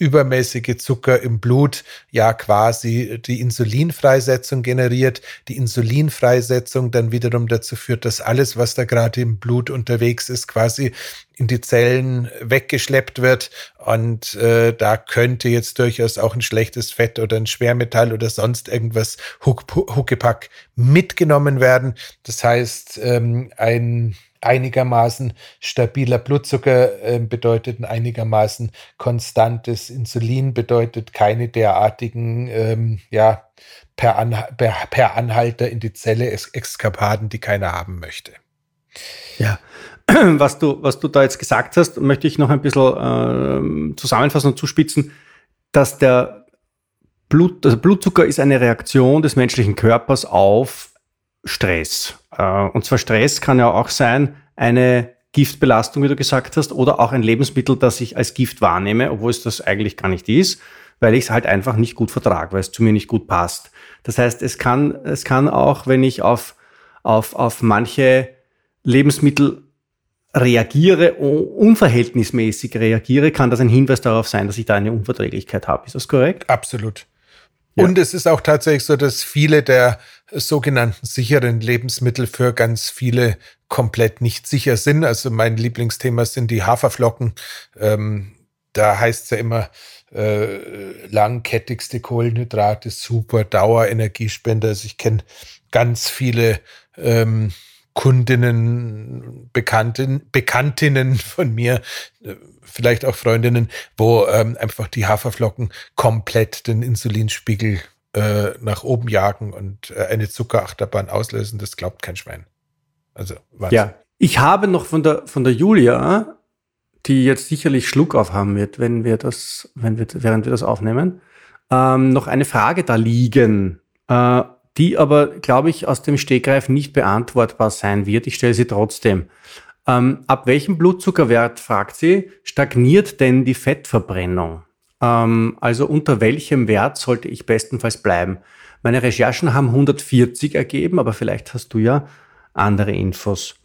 übermäßige Zucker im Blut ja quasi die Insulinfreisetzung generiert, die Insulinfreisetzung dann wiederum dazu führt, dass alles, was da gerade im Blut unterwegs ist, quasi in die Zellen weggeschleppt wird. Und äh, da könnte jetzt durchaus auch ein schlechtes Fett oder ein Schwermetall oder sonst irgendwas Huckepack mitgenommen werden. Das heißt, ähm, ein einigermaßen stabiler Blutzucker äh, bedeutet ein einigermaßen konstantes Insulin, bedeutet keine derartigen, ähm, ja, per, Anha per, per, Anhalter in die Zelle Exkapaden, die keiner haben möchte. Ja, *clears throat* was du, was du da jetzt gesagt hast, möchte ich noch ein bisschen äh, zusammenfassen und zuspitzen, dass der Blut, also Blutzucker ist eine Reaktion des menschlichen Körpers auf Stress. Äh, und zwar Stress kann ja auch sein, eine Giftbelastung, wie du gesagt hast, oder auch ein Lebensmittel, das ich als Gift wahrnehme, obwohl es das eigentlich gar nicht ist, weil ich es halt einfach nicht gut vertrage, weil es zu mir nicht gut passt. Das heißt, es kann, es kann auch, wenn ich auf, auf, auf manche Lebensmittel reagiere, unverhältnismäßig reagiere, kann das ein Hinweis darauf sein, dass ich da eine Unverträglichkeit habe. Ist das korrekt? Absolut. Ja. Und es ist auch tatsächlich so, dass viele der sogenannten sicheren Lebensmittel für ganz viele komplett nicht sicher sind. Also mein Lieblingsthema sind die Haferflocken. Ähm, da heißt es ja immer, äh, langkettigste Kohlenhydrate, super Dauerenergiespender. Also ich kenne ganz viele ähm, Kundinnen, Bekannten, Bekanntinnen von mir, äh, vielleicht auch Freundinnen, wo ähm, einfach die Haferflocken komplett den Insulinspiegel äh, nach oben jagen und äh, eine Zuckerachterbahn auslösen. Das glaubt kein Schwein. Also, Wahnsinn. Ja, ich habe noch von der, von der Julia, die jetzt sicherlich Schluck aufhaben wird, wenn wir das, wenn wir, während wir das aufnehmen, ähm, noch eine Frage da liegen. Äh, die aber, glaube ich, aus dem Stegreif nicht beantwortbar sein wird. Ich stelle sie trotzdem. Ähm, ab welchem Blutzuckerwert, fragt sie, stagniert denn die Fettverbrennung? Ähm, also unter welchem Wert sollte ich bestenfalls bleiben? Meine Recherchen haben 140 ergeben, aber vielleicht hast du ja andere Infos.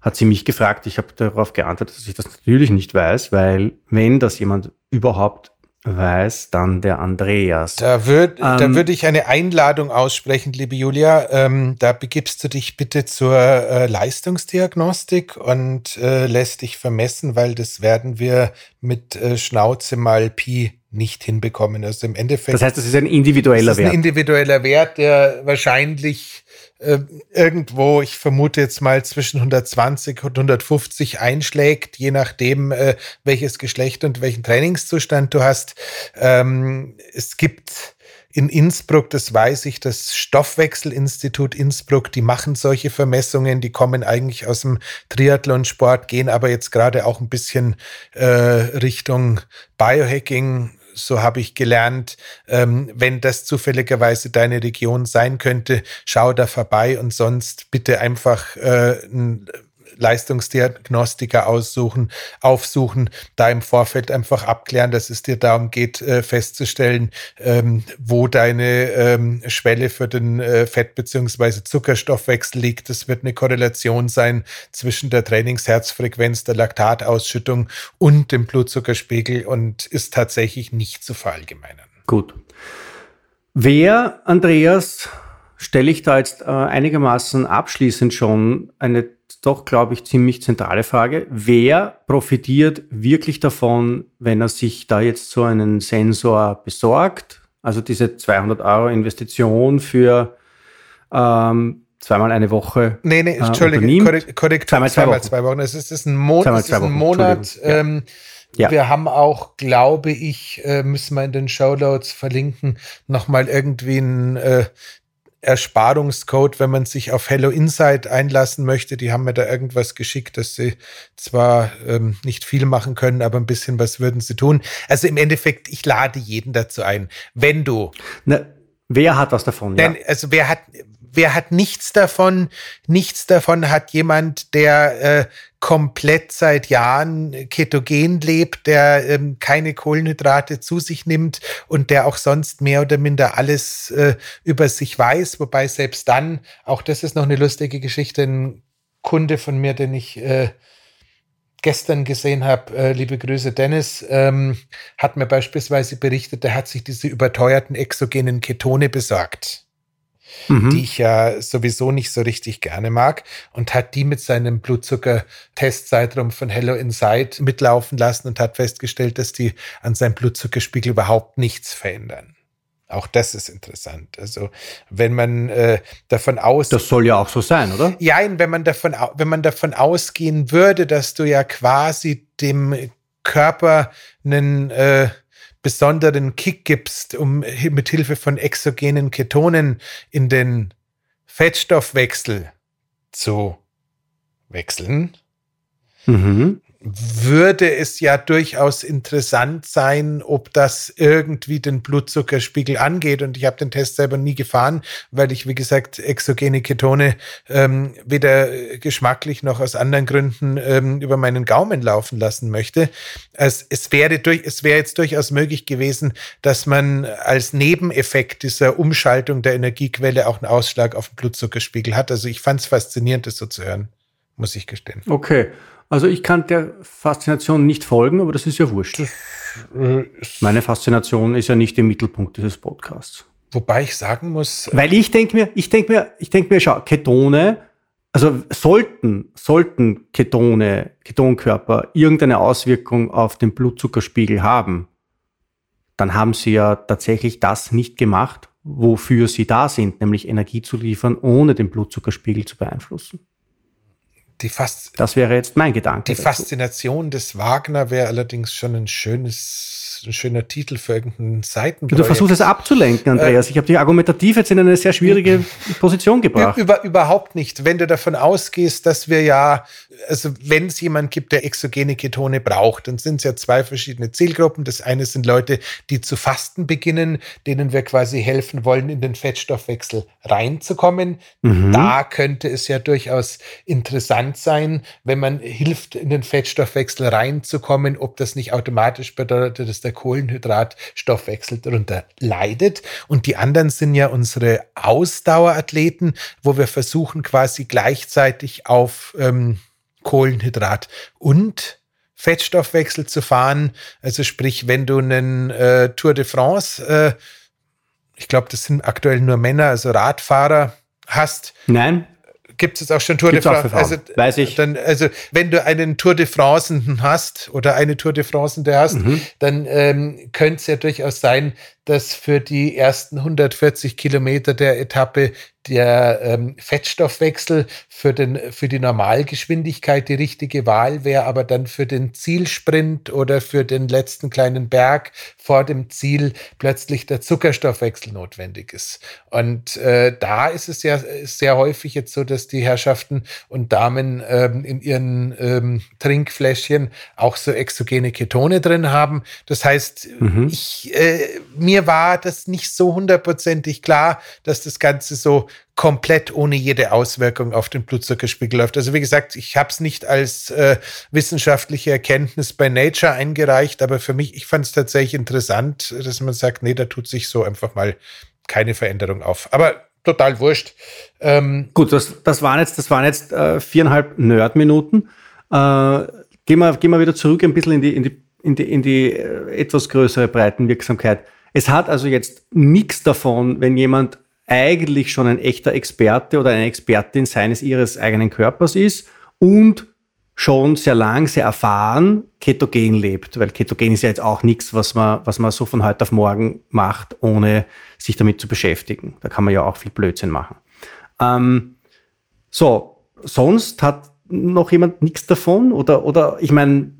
Hat sie mich gefragt. Ich habe darauf geantwortet, dass ich das natürlich nicht weiß, weil wenn das jemand überhaupt weiß dann der Andreas. Da würde ähm, da würd ich eine Einladung aussprechen, liebe Julia. Ähm, da begibst du dich bitte zur äh, Leistungsdiagnostik und äh, lässt dich vermessen, weil das werden wir mit äh, Schnauze mal Pi nicht hinbekommen. Also im Endeffekt. Das heißt, das ist ein individueller Wert. Das ist ein individueller Wert, der wahrscheinlich äh, irgendwo, ich vermute jetzt mal zwischen 120 und 150 einschlägt, je nachdem, äh, welches Geschlecht und welchen Trainingszustand du hast. Ähm, es gibt in Innsbruck, das weiß ich, das Stoffwechselinstitut Innsbruck, die machen solche Vermessungen, die kommen eigentlich aus dem Triathlonsport, gehen aber jetzt gerade auch ein bisschen äh, Richtung Biohacking so habe ich gelernt, ähm, wenn das zufälligerweise deine Region sein könnte, schau da vorbei und sonst bitte einfach äh, Leistungsdiagnostiker aussuchen, aufsuchen, da im Vorfeld einfach abklären, dass es dir darum geht, äh, festzustellen, ähm, wo deine ähm, Schwelle für den äh, Fett- bzw. Zuckerstoffwechsel liegt. Das wird eine Korrelation sein zwischen der Trainingsherzfrequenz, der Laktatausschüttung und dem Blutzuckerspiegel und ist tatsächlich nicht zu verallgemeinern. Gut. Wer, Andreas, stelle ich da jetzt äh, einigermaßen abschließend schon eine doch, glaube ich, ziemlich zentrale Frage. Wer profitiert wirklich davon, wenn er sich da jetzt so einen Sensor besorgt? Also diese 200 Euro Investition für ähm, zweimal eine Woche. Nee, nee, äh, Entschuldigung, korrekt, korrekt, zweimal zwei zweimal Wochen. zwei Wochen. Es ist, es ist ein, Mo Zweimal es ist ein Monat. Ähm, Ja. Wir haben auch, glaube ich, äh, müssen wir in den Shownotes verlinken, nochmal irgendwie ein äh, Ersparungscode, wenn man sich auf Hello Insight einlassen möchte. Die haben mir da irgendwas geschickt, dass sie zwar ähm, nicht viel machen können, aber ein bisschen was würden sie tun. Also im Endeffekt, ich lade jeden dazu ein. Wenn du Na, wer hat was davon? denn, also wer hat, wer hat nichts davon? Nichts davon hat jemand, der äh, komplett seit Jahren ketogen lebt, der ähm, keine Kohlenhydrate zu sich nimmt und der auch sonst mehr oder minder alles äh, über sich weiß. Wobei selbst dann, auch das ist noch eine lustige Geschichte, ein Kunde von mir, den ich äh, gestern gesehen habe, äh, liebe Grüße Dennis, ähm, hat mir beispielsweise berichtet, der hat sich diese überteuerten exogenen Ketone besorgt Mhm. die ich ja sowieso nicht so richtig gerne mag, und hat die mit seinem Blutzucker-Testzeitraum von Hello Inside mitlaufen lassen und hat festgestellt, dass die an seinem Blutzuckerspiegel überhaupt nichts verändern. Auch das ist interessant. Also wenn man äh, davon aus, Das soll ja auch so sein, oder? ja, wenn man davon, wenn man davon ausgehen würde, dass du ja quasi dem Körper einen äh, besonderen Kick gibst, um mit Hilfe von exogenen Ketonen in den Fettstoffwechsel zu wechseln, Mhm. Würde es ja durchaus interessant sein, ob das irgendwie den Blutzuckerspiegel angeht. Und ich habe den Test selber nie gefahren, weil ich, wie gesagt, exogene Ketone ähm, weder geschmacklich noch aus anderen Gründen ähm, über meinen Gaumen laufen lassen möchte. Es, es, wäre durch, es wäre jetzt durchaus möglich gewesen, dass man als Nebeneffekt dieser Umschaltung der Energiequelle auch einen Ausschlag auf den Blutzuckerspiegel hat. Also ich fand es faszinierend, das so zu hören, muss ich gestehen. Okay. Also ich kann der Faszination nicht folgen, aber das ist ja wurscht. Meine Faszination ist ja nicht im Mittelpunkt dieses Podcasts. Wobei ich sagen muss, Weil ich denke mir, ich denke mir, ich denke mir, schau, Ketone, also sollten, sollten Ketone, Ketonkörper irgendeine Auswirkung auf den Blutzuckerspiegel haben, dann haben sie ja tatsächlich das nicht gemacht, wofür sie da sind, nämlich Energie zu liefern, ohne den Blutzuckerspiegel zu beeinflussen. Die, Fas Das wäre jetzt mein Gedanke. die dazu. Faszination des Wagner wäre allerdings schon ein schönes, ein schöner Titel für irgendeinen Seitenprojekt. Du versuchst es abzulenken, Andreas. Ich habe dich argumentativ jetzt in eine sehr schwierige Position gebracht. Über, überhaupt nicht. Wenn du davon ausgehst, dass wir ja, also wenn es jemand gibt, der exogene Ketone braucht, dann sind es ja zwei verschiedene Zielgruppen. Das eine sind Leute, die zu fasten beginnen, denen wir quasi helfen wollen, in den Fettstoffwechsel reinzukommen. Da könnte es ja durchaus interessant sein, wenn man hilft, in den Fettstoffwechsel reinzukommen, ob das nicht automatisch bedeutet, dass der Kohlenhydratstoffwechsel darunter leidet. Und die anderen sind ja unsere Ausdauerathleten, wo wir versuchen quasi gleichzeitig auf ähm, Kohlenhydrat und Fettstoffwechsel zu fahren. Also sprich, wenn du einen äh, Tour de France, äh, ich glaube, das sind aktuell nur Männer, also Radfahrer hast, Nein, gibt es auch schon Tour Gibt's de France. Frauen, weiß ich. Dann, also wenn du einen Tour de France hast oder eine Tour de France hast, Mhm. dann ähm, könnte es ja durchaus sein, dass für die ersten 140 Kilometer der Etappe der ähm, Fettstoffwechsel für, den, für die Normalgeschwindigkeit die richtige Wahl wäre, aber dann für den Zielsprint oder für den letzten kleinen Berg vor dem Ziel plötzlich der Zuckerstoffwechsel notwendig ist. Und äh, da ist es ja sehr häufig jetzt so, dass die Herrschaften und Damen ähm, in ihren ähm, Trinkfläschchen auch so exogene Ketone drin haben. Das heißt, ich, äh, mir mir war das nicht so hundertprozentig klar, dass das Ganze so komplett ohne jede Auswirkung auf den Blutzuckerspiegel läuft. Also wie gesagt, ich habe es nicht als äh, wissenschaftliche Erkenntnis bei Nature eingereicht, aber für mich, ich fand es tatsächlich interessant, dass man sagt, nee, da tut sich so einfach mal keine Veränderung auf. Aber total wurscht. Ähm, Gut, das, das waren jetzt, das waren jetzt äh, viereinhalb Nerd-Minuten. Äh, gehen, wir, gehen wir wieder zurück ein bisschen in die, in die, in die, in die äh, etwas größere Breitenwirksamkeit. Es hat also jetzt nichts davon, wenn jemand eigentlich schon ein echter Experte oder eine Expertin seines ihres eigenen Körpers ist und schon sehr lang, sehr erfahren ketogen lebt, weil ketogen ist ja jetzt auch nichts, was man, was man so von heute auf morgen macht, ohne sich damit zu beschäftigen. Da kann man ja auch viel Blödsinn machen. Ähm, so, sonst hat noch jemand nichts davon? Oder, oder ich meine,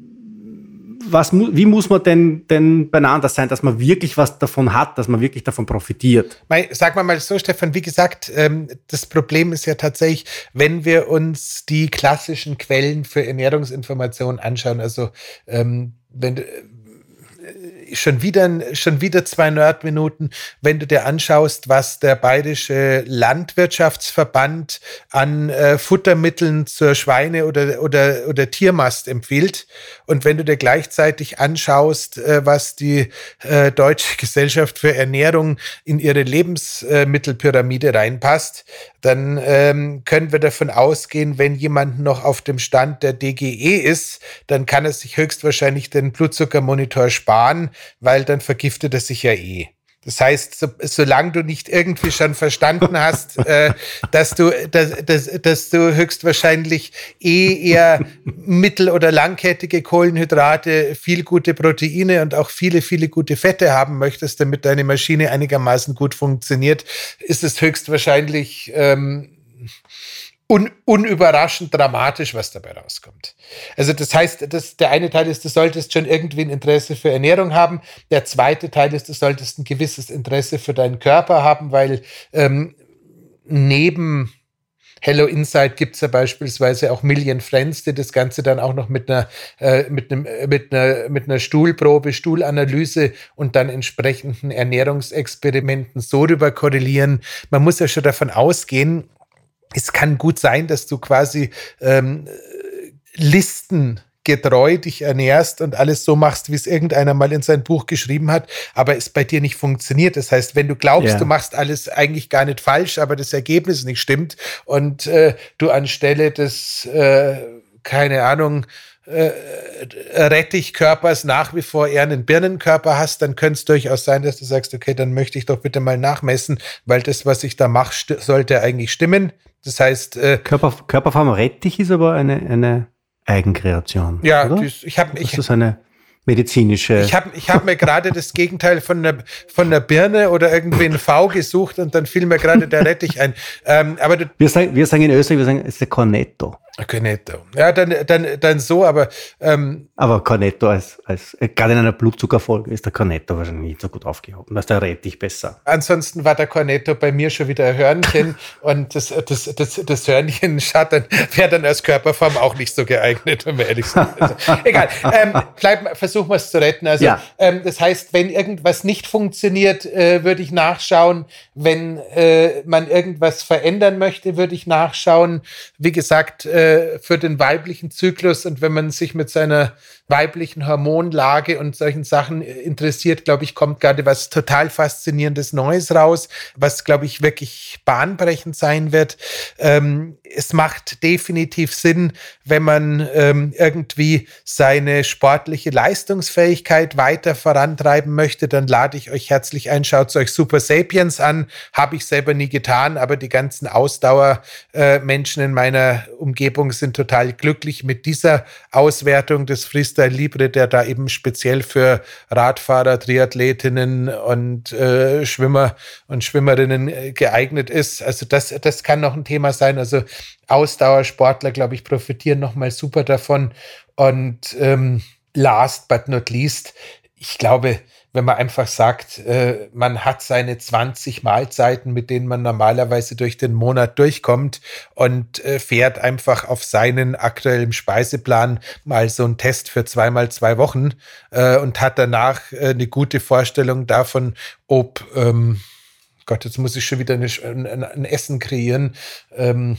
was, wie muss man denn, denn beieinander sein, dass man wirklich was davon hat, dass man wirklich davon profitiert? Sag mal mal so, Stefan, wie gesagt, ähm, das Problem ist ja tatsächlich, wenn wir uns die klassischen Quellen für Ernährungsinformationen anschauen, also ähm, wenn schon wieder, schon wieder zwei Nerdminuten, wenn du dir anschaust, was der Bayerische Landwirtschaftsverband an äh, Futtermitteln zur Schweine- oder, oder, oder Tiermast empfiehlt. Und wenn du dir gleichzeitig anschaust, äh, was die äh, Deutsche *laughs* Gesellschaft für Ernährung in ihre Lebensmittelpyramide reinpasst, dann ähm, können wir davon ausgehen, wenn jemand noch auf dem Stand der DGE ist, dann kann er sich höchstwahrscheinlich den Blutzuckermonitor sparen, weil dann vergiftet er sich ja eh. Das heißt, so, solange du nicht irgendwie schon verstanden hast, *laughs* äh, dass du, dass, dass, dass du höchstwahrscheinlich eh eher mittel- oder langkettige Kohlenhydrate, viel gute Proteine und auch viele, viele gute Fette haben möchtest, damit deine Maschine einigermaßen gut funktioniert, ist es höchstwahrscheinlich ähm, un, unüberraschend dramatisch, was dabei rauskommt. Also das heißt, das, der eine Teil ist, du solltest schon irgendwie ein Interesse für Ernährung haben. Der zweite Teil ist, du solltest ein gewisses Interesse für deinen Körper haben, weil ähm, neben Hello Insight gibt es ja beispielsweise auch Million Friends, die das Ganze dann auch noch mit einer, äh, mit einem, äh, mit einer, mit einer Stuhlprobe, Stuhlanalyse und dann entsprechenden Ernährungsexperimenten so rüber korrelieren. Man muss ja schon davon ausgehen, es kann gut sein, dass du quasi ähm, Listen getreu dich ernährst und alles so machst, wie es irgendeiner mal in sein Buch geschrieben hat, aber es bei dir nicht funktioniert. Das heißt, wenn du glaubst, yeah. du machst alles eigentlich gar nicht falsch, aber das Ergebnis nicht stimmt und äh, du anstelle des, äh, keine Ahnung, Rettichkörpers nach wie vor eher einen Birnenkörper hast, dann könnte es durchaus sein, dass du sagst, okay, dann möchte ich doch bitte mal nachmessen, weil das, was ich da mache, sollte eigentlich stimmen. Das heißt, äh, Körper, Körperform Rettich ist aber eine, eine Eigenkreation. Ja, oder? Das, ich habe ich, das ist eine medizinische. Ich habe ich hab mir gerade das Gegenteil von einer, von einer Birne oder irgendwie ein V gesucht und dann fiel mir gerade der *laughs* Rettich ein. Ähm, aber wir, sagen, wir sagen in Österreich, wir sagen, es ist der Cornetto. Cornetto. Ja, dann, dann, dann so, aber. Ähm, aber Cornetto als, als gerade in einer Blutzuckerfolge ist der Cornetto wahrscheinlich nicht so gut aufgehoben. Da ist der Rettich besser. Ansonsten war der Cornetto bei mir schon wieder ein Hörnchen *laughs* und das, das, das, das Hörnchen wäre dann als Körperform auch nicht so geeignet, wenn wir ehrlich sind. Also, *laughs* egal. Ähm, bleib, versuchen wir es zu retten. Also, ja. ähm, das heißt, wenn irgendwas nicht funktioniert, äh, würde ich nachschauen. Wenn äh, man irgendwas verändern möchte, würde ich nachschauen. Wie gesagt, äh, äh, für den weiblichen Zyklus. Und wenn man sich mit seiner weiblichen Hormonlage und solchen Sachen interessiert, glaube ich, kommt gerade was total faszinierendes Neues raus, was, glaube ich, wirklich bahnbrechend sein wird. Ähm, es macht definitiv Sinn, wenn man ähm, irgendwie seine sportliche Leistungsfähigkeit weiter vorantreiben möchte, dann lade ich euch herzlich ein, schaut euch Super Sapiens an. Habe ich selber nie getan, aber die ganzen Ausdauermenschen äh, in meiner Umgebung sind total glücklich mit dieser Auswertung des Freestyle Freestyle Libre, der da eben speziell für Radfahrer, Triathletinnen und äh, Schwimmer und Schwimmerinnen äh, geeignet ist. Also das, das kann noch ein Thema sein. Also Ausdauersportler, glaube ich, profitieren nochmal super davon. Und ähm, last but not least, ich glaube, wenn man einfach sagt, äh, man hat seine 20 Mahlzeiten, mit denen man normalerweise durch den Monat durchkommt und äh, fährt einfach auf seinen aktuellen Speiseplan mal so einen Test für zweimal zwei Wochen äh, und hat danach äh, eine gute Vorstellung davon, ob, ähm, Gott, jetzt muss ich schon wieder eine, ein, ein, Essen kreieren, ähm,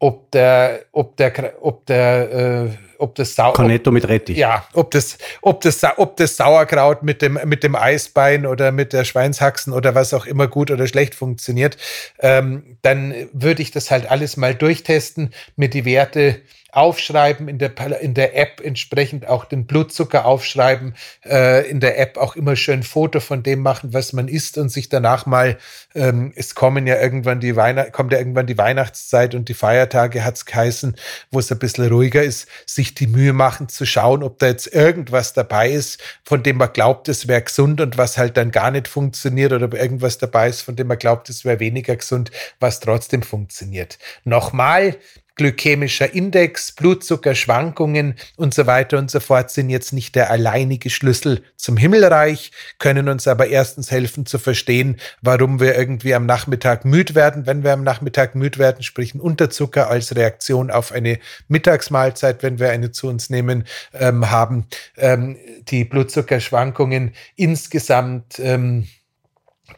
ob der, ob der, ob der, äh, ob das Sau Cornetto mit Rettich. Ja, ob das, ob das, ob das Sauerkraut mit dem, mit dem Eisbein oder mit der Schweinshaxen oder was auch immer gut oder schlecht funktioniert, ähm, dann würde ich das halt alles mal durchtesten, mir die Werte aufschreiben, in der, in der App entsprechend auch den Blutzucker aufschreiben, äh, in der App auch immer schön Foto von dem machen, was man isst und sich danach mal, ähm, es kommen ja irgendwann die Weihnacht, kommt ja irgendwann die Weihnachtszeit und die Feiertage hat's geheißen, wo es ein bisschen ruhiger ist, sich die Mühe machen zu schauen, ob da jetzt irgendwas dabei ist, von dem man glaubt, es wäre gesund und was halt dann gar nicht funktioniert oder ob irgendwas dabei ist, von dem man glaubt, es wäre weniger gesund, was trotzdem funktioniert. Nochmal, glykämischer Index, Blutzuckerschwankungen und so weiter und so fort sind jetzt nicht der alleinige Schlüssel zum Himmelreich, können uns aber erstens helfen zu verstehen, warum wir irgendwie am Nachmittag müd werden, wenn wir am Nachmittag müd werden, sprich ein Unterzucker als Reaktion auf eine Mittagsmahlzeit, wenn wir eine zu uns nehmen, ähm, haben. Ähm, die Blutzuckerschwankungen insgesamt ähm,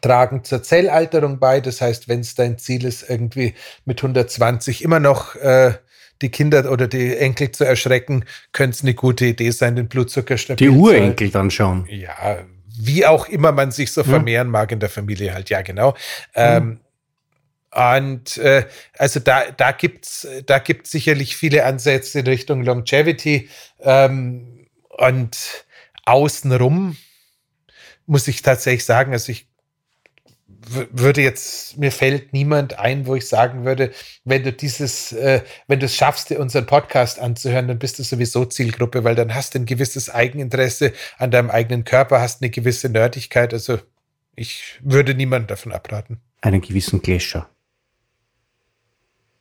tragen zur Zellalterung bei. Das heißt, wenn es dein Ziel ist, irgendwie mit 120 immer noch äh, die Kinder oder die Enkel zu erschrecken, könnte es eine gute Idee sein, den Blutzucker stabil Die Urenkel dann schon. Ja, wie auch immer man sich so vermehren mag in der Familie halt, ja, genau. Ähm, und äh, also da, da gibt's da gibt's sicherlich viele Ansätze in Richtung Longevity. Ähm, und außenrum muss ich tatsächlich sagen, also ich würde jetzt, mir fällt niemand ein, wo ich sagen würde, wenn du dieses, äh, wenn du es schaffst, dir unseren Podcast anzuhören, dann bist du sowieso Zielgruppe, weil dann hast du ein gewisses Eigeninteresse an deinem eigenen Körper, hast eine gewisse Nerdigkeit. Also ich würde niemanden davon abraten. Einen gewissen Gletscher.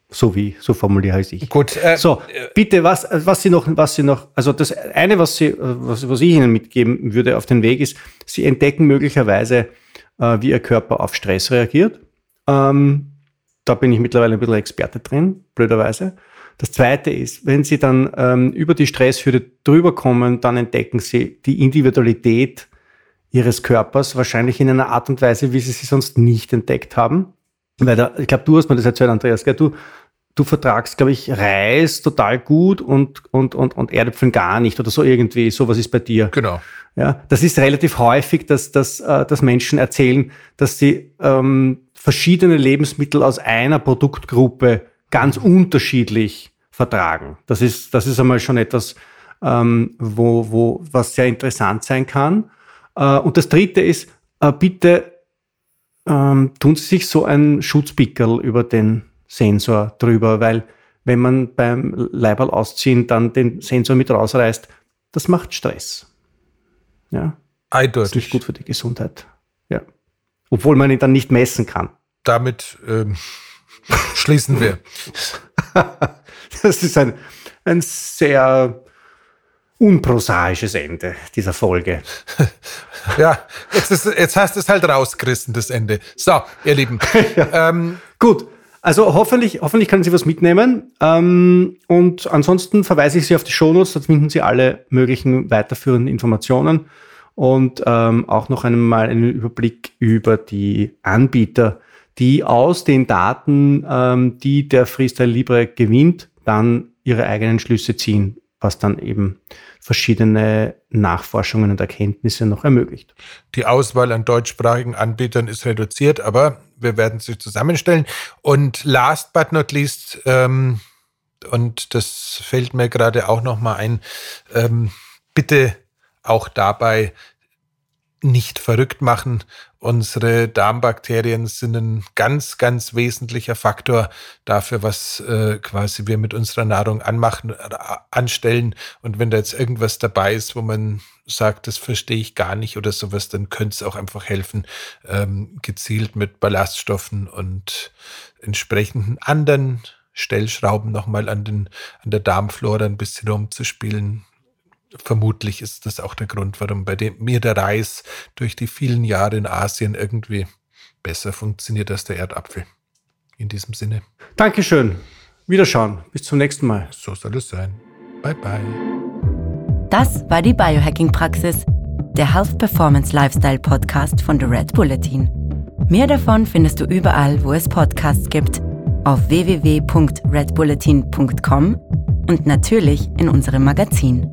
So wie, so formuliere ich. Gut. Äh, so, bitte, was, was Sie noch, was Sie noch, also das eine, was Sie, was, was ich Ihnen mitgeben würde auf den Weg ist, Sie entdecken möglicherweise äh, wie Ihr Körper auf Stress reagiert. Ähm, da bin ich mittlerweile ein bisschen Experte drin, blöderweise. Das zweite ist, wenn Sie dann ähm, über die Stresshürde drüber kommen, dann entdecken Sie die Individualität Ihres Körpers wahrscheinlich in einer Art und Weise, wie Sie sie sonst nicht entdeckt haben. Weil da, ich glaube, du hast mir das erzählt, Andreas, gell? Du, du vertragst, glaube ich, Reis total gut und, und, und, und Erdäpfeln gar nicht oder so irgendwie. Sowas ist bei dir. Genau. Ja, das ist relativ häufig, dass, dass, äh, dass Menschen erzählen, dass sie ähm, verschiedene Lebensmittel aus einer Produktgruppe ganz unterschiedlich vertragen. Das ist, das ist einmal schon etwas, ähm, wo, wo, was sehr interessant sein kann. Äh, und das dritte ist, äh, bitte ähm, tun Sie sich so ein Schutzpickel über den Sensor drüber, weil wenn man beim Leiberl ausziehen dann den Sensor mit rausreißt, das macht Stress. Ja. Eindeutig. Das ist nicht gut für die Gesundheit. Ja. Obwohl man ihn dann nicht messen kann. Damit ähm, *laughs* schließen wir. *laughs* das ist ein, ein sehr unprosaisches Ende dieser Folge. *laughs* ja, jetzt, ist, jetzt hast du es halt rausgerissen, das Ende. So, ihr Lieben. ja. ähm, Gut, also hoffentlich, hoffentlich können Sie was mitnehmen. Ähm, und ansonsten verweise ich Sie auf die Shownotes, dort finden Sie alle möglichen weiterführenden Informationen und ähm, auch noch einmal einen Überblick über die Anbieter, die aus den Daten, ähm, die der Freestyle Libre gewinnt, dann ihre eigenen Schlüsse ziehen, was dann eben verschiedene Nachforschungen und Erkenntnisse noch ermöglicht. Die Auswahl an deutschsprachigen Anbietern ist reduziert, aber wir werden sie zusammenstellen. Und last but not least, ähm, und das fällt mir gerade auch noch mal ein, ähm, bitte auch dabei nicht verrückt machen. Unsere Darmbakterien sind ein ganz, ganz wesentlicher Faktor dafür, was äh, quasi wir mit unserer Nahrung anmachen, äh, anstellen. Und wenn da jetzt irgendwas dabei ist, wo man sagt, das verstehe ich gar nicht oder sowas, dann könnte es auch einfach helfen, ähm, gezielt mit Ballaststoffen und entsprechenden anderen Stellschrauben nochmal an, den, an der Darmflora ein bisschen rumzuspielen vermutlich ist das auch der Grund, warum bei dem, mir der Reis durch die vielen Jahre in Asien irgendwie besser funktioniert als der Erdapfel. In diesem Sinne. Dankeschön. Wiederschauen. Bis zum nächsten Mal. So soll es sein. Bye bye. Das war die Biohacking-Praxis, der Health Performance Lifestyle Podcast von The Red Bulletin. Mehr davon findest du überall, wo es Podcasts gibt, auf www.redbulletin.com und natürlich in unserem Magazin.